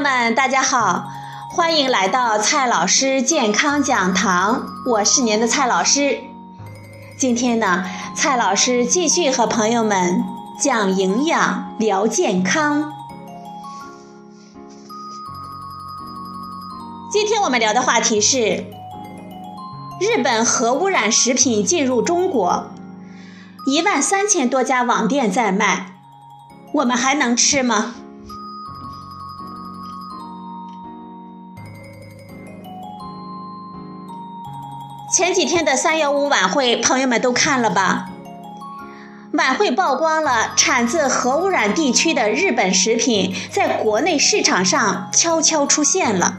友们，大家好，欢迎来到蔡老师健康讲堂，我是您的蔡老师。今天呢，蔡老师继续和朋友们讲营养、聊健康。今天我们聊的话题是日本核污染食品进入中国，一万三千多家网店在卖，我们还能吃吗？前几天的三幺五晚会，朋友们都看了吧？晚会曝光了产自核污染地区的日本食品在国内市场上悄悄出现了。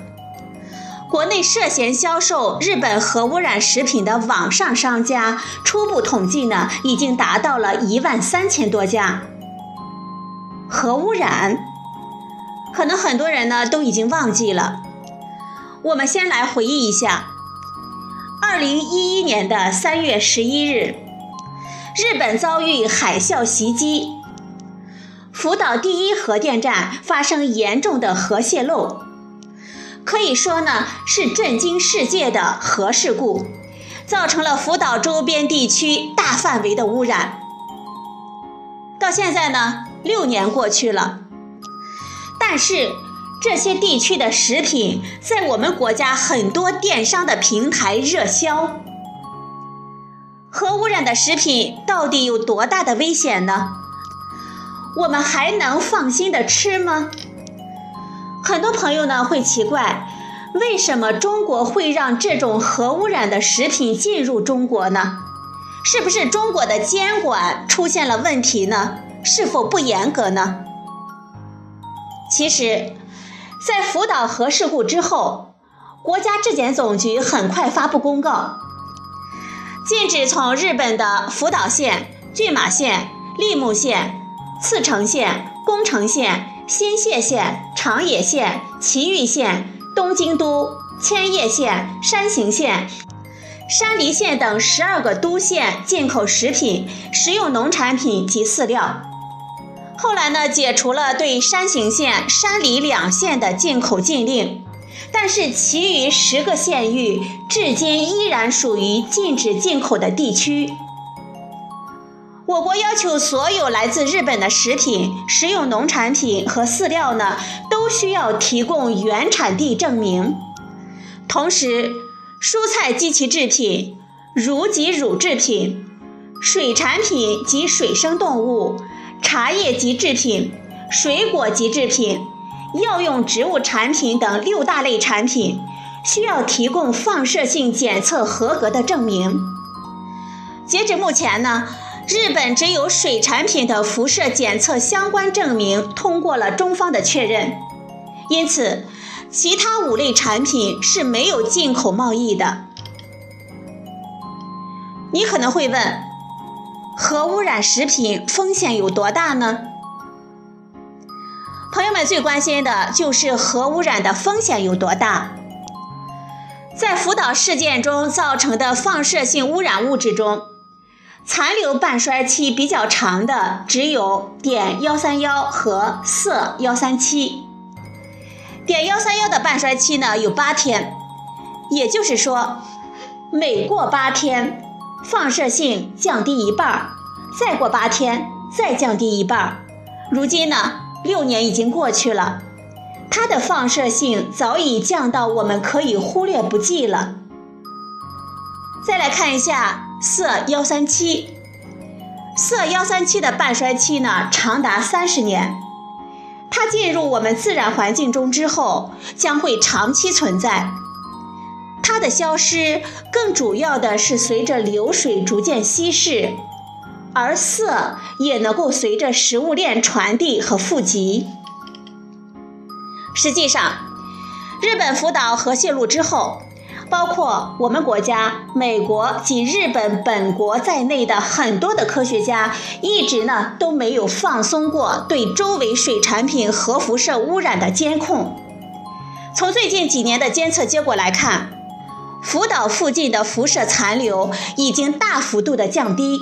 国内涉嫌销售日本核污染食品的网上商家，初步统计呢，已经达到了一万三千多家。核污染，可能很多人呢都已经忘记了。我们先来回忆一下。二零一一年的三月十一日，日本遭遇海啸袭击，福岛第一核电站发生严重的核泄漏，可以说呢是震惊世界的核事故，造成了福岛周边地区大范围的污染。到现在呢，六年过去了，但是。这些地区的食品在我们国家很多电商的平台热销。核污染的食品到底有多大的危险呢？我们还能放心的吃吗？很多朋友呢会奇怪，为什么中国会让这种核污染的食品进入中国呢？是不是中国的监管出现了问题呢？是否不严格呢？其实。在福岛核事故之后，国家质检总局很快发布公告，禁止从日本的福岛县、骏马县、立木县、茨城县、宫城县、新泻县、长野县、埼玉县、东京都、千叶县、山形县、山梨县等十二个都县进口食品、食用农产品及饲料。后来呢，解除了对山形县、山梨两县的进口禁令，但是其余十个县域至今依然属于禁止进口的地区。我国要求所有来自日本的食品、食用农产品和饲料呢，都需要提供原产地证明。同时，蔬菜及其制品、乳及乳制品、水产品及水生动物。茶叶及制品、水果及制品、药用植物产品等六大类产品，需要提供放射性检测合格的证明。截止目前呢，日本只有水产品的辐射检测相关证明通过了中方的确认，因此，其他五类产品是没有进口贸易的。你可能会问。核污染食品风险有多大呢？朋友们最关心的就是核污染的风险有多大。在福岛事件中造成的放射性污染物质中，残留半衰期比较长的只有碘幺三幺和铯幺三七。碘幺三幺的半衰期呢有八天，也就是说，每过八天。放射性降低一半，再过八天再降低一半。如今呢，六年已经过去了，它的放射性早已降到我们可以忽略不计了。再来看一下铯幺三七，铯幺三七的半衰期呢长达三十年，它进入我们自然环境中之后将会长期存在。它的消失更主要的是随着流水逐渐稀释，而色也能够随着食物链传递和富集。实际上，日本福岛核泄漏之后，包括我们国家、美国及日本本国在内的很多的科学家，一直呢都没有放松过对周围水产品核辐射污染的监控。从最近几年的监测结果来看，福岛附近的辐射残留已经大幅度的降低，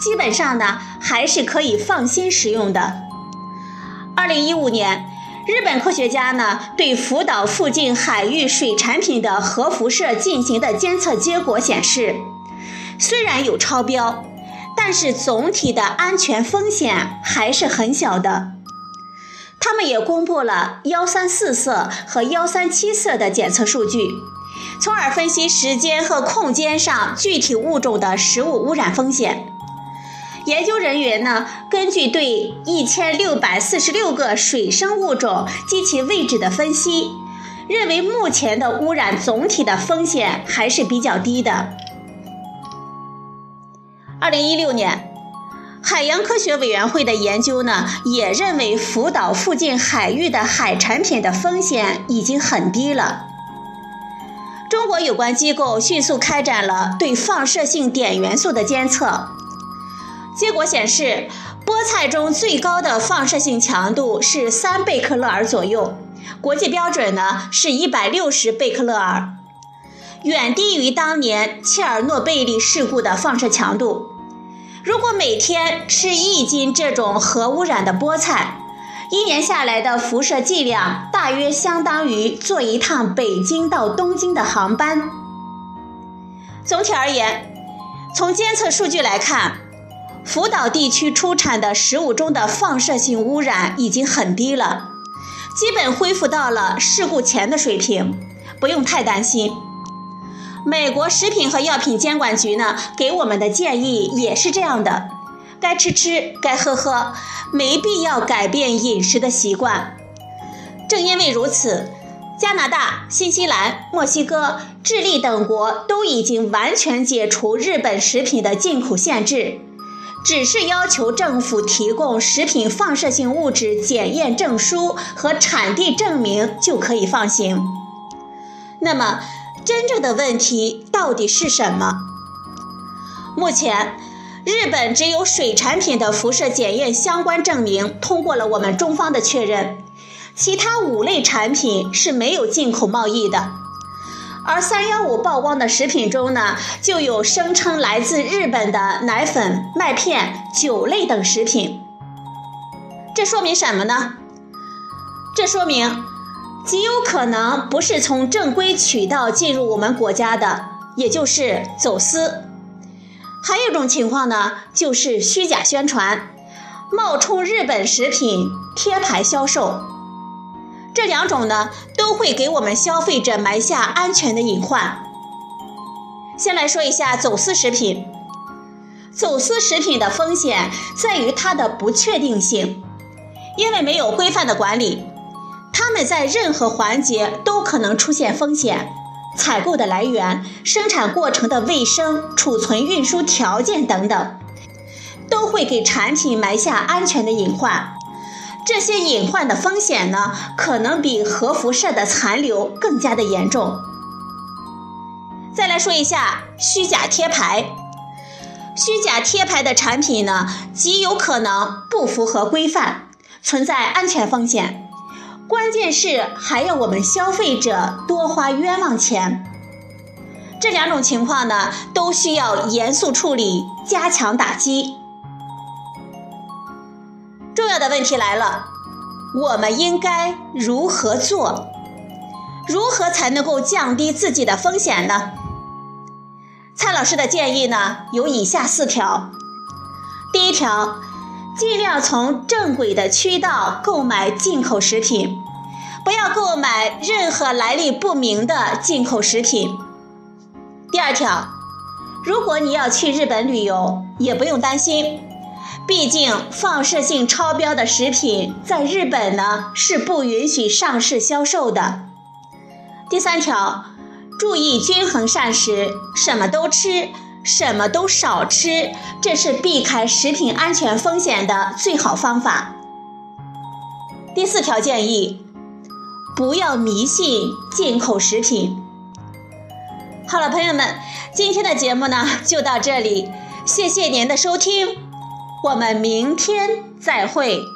基本上呢还是可以放心食用的。二零一五年，日本科学家呢对福岛附近海域水产品的核辐射进行的监测结果显示，虽然有超标，但是总体的安全风险还是很小的。他们也公布了幺三四色和幺三七色的检测数据，从而分析时间和空间上具体物种的食物污染风险。研究人员呢，根据对一千六百四十六个水生物种及其位置的分析，认为目前的污染总体的风险还是比较低的。二零一六年，海洋科学委员会的研究呢，也认为福岛附近海域的海产品的风险已经很低了。中国有关机构迅速开展了对放射性碘元素的监测。结果显示，菠菜中最高的放射性强度是三贝克勒尔左右，国际标准呢是一百六十贝克勒尔，远低于当年切尔诺贝利事故的放射强度。如果每天吃一斤这种核污染的菠菜，一年下来的辐射剂量大约相当于坐一趟北京到东京的航班。总体而言，从监测数据来看。福岛地区出产的食物中的放射性污染已经很低了，基本恢复到了事故前的水平，不用太担心。美国食品和药品监管局呢给我们的建议也是这样的：该吃吃，该喝喝，没必要改变饮食的习惯。正因为如此，加拿大、新西兰、墨西哥、智利等国都已经完全解除日本食品的进口限制。只是要求政府提供食品放射性物质检验证书和产地证明就可以放行。那么，真正的问题到底是什么？目前，日本只有水产品的辐射检验相关证明通过了我们中方的确认，其他五类产品是没有进口贸易的。而三幺五曝光的食品中呢，就有声称来自日本的奶粉、麦片、酒类等食品。这说明什么呢？这说明极有可能不是从正规渠道进入我们国家的，也就是走私。还有一种情况呢，就是虚假宣传，冒充日本食品贴牌销售。这两种呢，都会给我们消费者埋下安全的隐患。先来说一下走私食品。走私食品的风险在于它的不确定性，因为没有规范的管理，它们在任何环节都可能出现风险。采购的来源、生产过程的卫生、储存运输条件等等，都会给产品埋下安全的隐患。这些隐患的风险呢，可能比核辐射的残留更加的严重。再来说一下虚假贴牌，虚假贴牌的产品呢，极有可能不符合规范，存在安全风险。关键是还要我们消费者多花冤枉钱。这两种情况呢，都需要严肃处理，加强打击。重要的问题来了，我们应该如何做？如何才能够降低自己的风险呢？蔡老师的建议呢有以下四条：第一条，尽量从正规的渠道购买进口食品，不要购买任何来历不明的进口食品。第二条，如果你要去日本旅游，也不用担心。毕竟，放射性超标的食品在日本呢是不允许上市销售的。第三条，注意均衡膳食，什么都吃，什么都少吃，这是避开食品安全风险的最好方法。第四条建议，不要迷信进口食品。好了，朋友们，今天的节目呢就到这里，谢谢您的收听。我们明天再会。